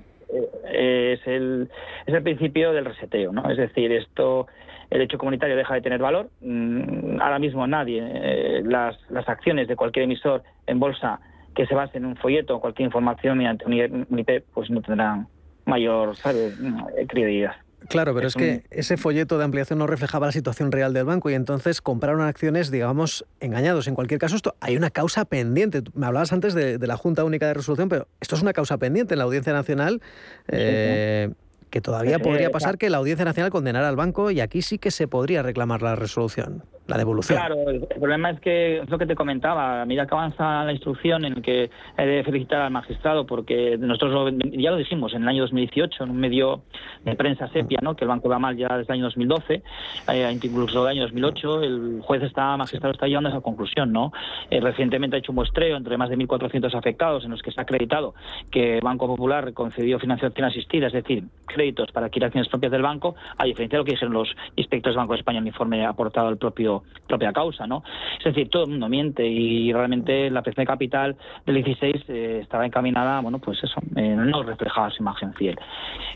Eh, es, el, es el principio del reseteo, ¿no? Es decir, esto el hecho comunitario deja de tener valor. Mm, ahora mismo nadie, eh, las, las acciones de cualquier emisor en bolsa que se base en un folleto o cualquier información mediante un IP, pues no tendrán mayor mm, credibilidad. Claro, pero es, que ese folleto de ampliación no reflejaba la situación real del banco y entonces compraron acciones, digamos, engañados. En cualquier caso, esto hay una causa pendiente. Me hablabas antes de, la Junta Única de Resolución, pero esto es una causa pendiente en la Audiencia Nacional. Eh, que todavía podría pasar que la Audiencia Nacional condenara al banco y aquí sí que se podría reclamar la resolución la devolución. Claro, el, problema es que es lo que te comentaba, a medida que avanza la instrucción en que he de felicitar al magistrado porque nosotros ya lo dijimos en el año 2018 en un medio de prensa sepia, ¿no? que el banco va mal ya desde el año 2012, eh, incluso el año 2008, el juez está, magistrado está llegando a esa conclusión. ¿no? Eh, recientemente ha hecho un muestreo entre más de 1.400 afectados en los que se ha acreditado que Banco Popular concedió financiación asistida, es decir, créditos para adquirir acciones propias del banco, a diferencia de lo que dijeron los inspectores del Banco de España en el informe aportado al propio propia causa, ¿no? Es decir, todo el mundo miente y realmente la PC capital del 16 eh, estaba encaminada, bueno, pues eso, eh, no reflejaba su imagen fiel.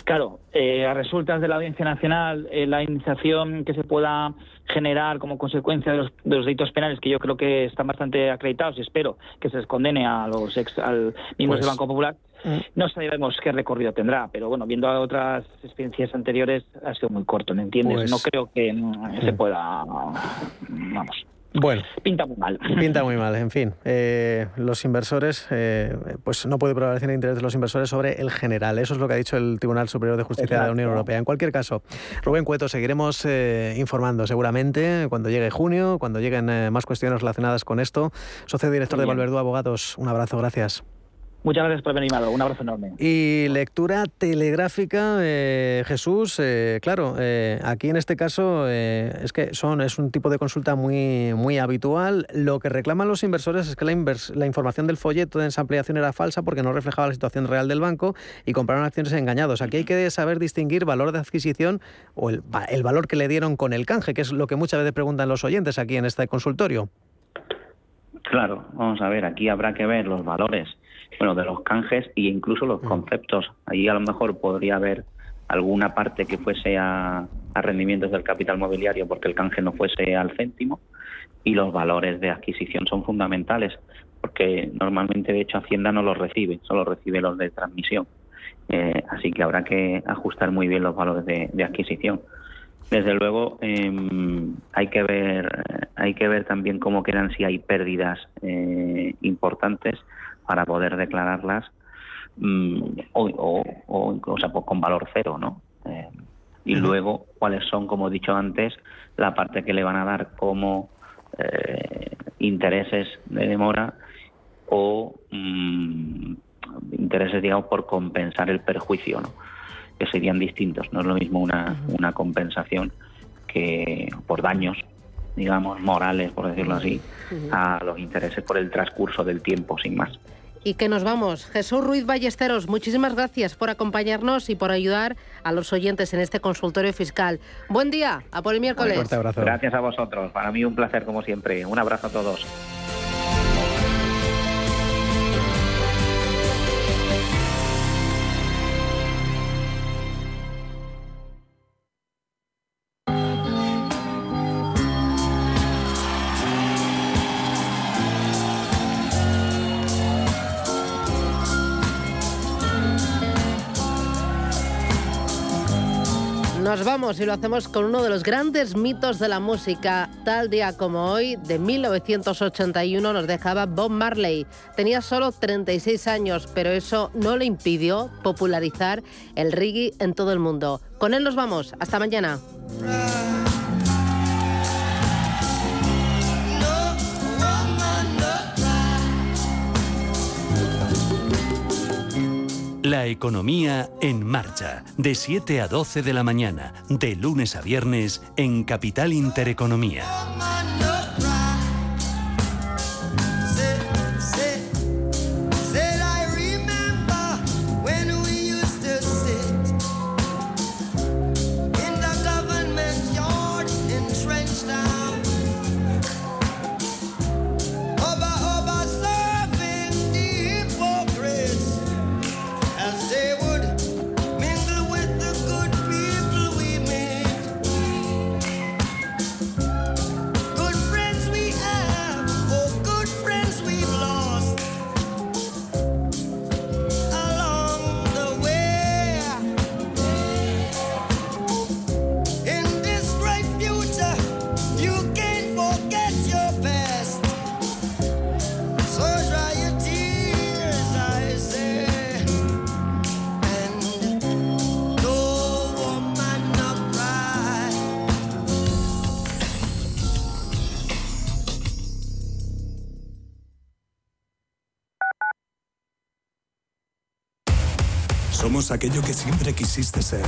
Claro, eh, a resultas de la Audiencia Nacional, la iniciación que se pueda generar como consecuencia de los, delitos penales que yo creo que están bastante acreditados y espero que se les condene a los ex al miembros del pues, Banco Popular. Mm. No sabemos qué recorrido tendrá, pero bueno, viendo otras experiencias anteriores ha sido muy corto, ¿me entiendes? Pues no creo que mm, se mm. pueda, vamos, bueno, pinta muy mal. Pinta muy mal, en fin. Eh, los inversores, eh, pues no puede prevalecer el interés de los inversores sobre el general. Eso es lo que ha dicho el Tribunal Superior de Justicia de la Unión Europea. En cualquier caso, Rubén Cueto, seguiremos eh, informando seguramente cuando llegue junio, cuando lleguen más cuestiones relacionadas con esto. Socio director de Valverdú Abogados, un abrazo, gracias. Muchas gracias por haber animado. Un abrazo enorme. Y lectura telegráfica, eh, Jesús, eh, claro, eh, aquí en este caso es que son es un tipo de consulta muy, muy habitual. Lo que reclaman los inversores es que la, la información del folleto de ampliación era falsa porque no reflejaba la situación real del banco y compraron acciones engañados. Aquí hay que saber distinguir valor de adquisición o el, el valor que le dieron con el canje, que es lo que muchas veces preguntan los oyentes aquí en este consultorio. Claro, vamos a ver, aquí habrá que ver los valores bueno, de los canjes e incluso los mm. conceptos. Ahí a lo mejor podría haber alguna parte que fuese a, rendimientos del capital mobiliario porque el canje no fuese al céntimo y los valores de adquisición son fundamentales porque normalmente de hecho Hacienda no los recibe, solo recibe los de transmisión. Eh, así que habrá que ajustar muy bien los valores de, adquisición. Desde luego em, hay que ver hay que ver también cómo quedan si hay pérdidas eh, importantes para poder declararlas mm, o, o, sea, pues con valor cero, ¿no? Eh, y luego cuáles son, como he dicho antes, la parte que le van a dar como eh, intereses de demora o mm, intereses, digamos, por compensar el perjuicio, ¿no? que serían distintos. No es lo mismo una, una compensación que por daños, digamos, morales, por decirlo así, a los intereses por el transcurso del tiempo, sin más. Y que nos vamos. Jesús Ruiz Ballesteros, muchísimas gracias por acompañarnos y por ayudar a los oyentes en este consultorio fiscal. Buen día, a por el miércoles. Gracias a vosotros. Para mí un placer como siempre. Un abrazo a todos. Vamos y lo hacemos con uno de los grandes mitos de la música. Tal día como hoy, de 1981, nos dejaba Bob Marley. Tenía solo 36 años, pero eso no le impidió popularizar el reggae en todo el mundo. Con él nos vamos. Hasta mañana. La economía en marcha, de 7 a 12 de la mañana, de lunes a viernes en Capital Intereconomía. Aquello que siempre quisiste ser.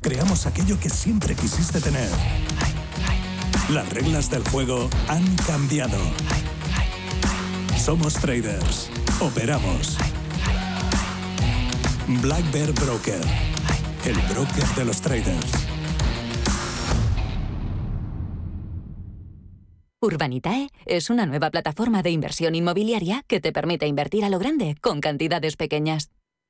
Creamos aquello que siempre quisiste tener. Las reglas del juego han cambiado. Somos traders. Operamos. Black Bear Broker. El broker de los traders. Urbanitae es una nueva plataforma de inversión inmobiliaria que te permite invertir a lo grande con cantidades pequeñas.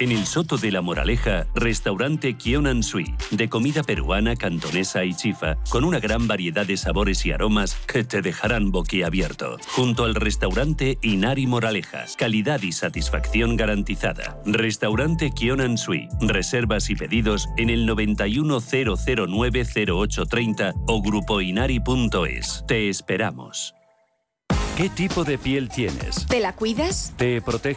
En el Soto de la Moraleja, restaurante Kionan Sui, de comida peruana, cantonesa y chifa, con una gran variedad de sabores y aromas que te dejarán boquiabierto. Junto al restaurante Inari Moraleja, calidad y satisfacción garantizada. Restaurante Kionan Sui, reservas y pedidos en el 910090830 o grupoinari.es. Te esperamos. ¿Qué tipo de piel tienes? ¿Te la cuidas? ¿Te protege?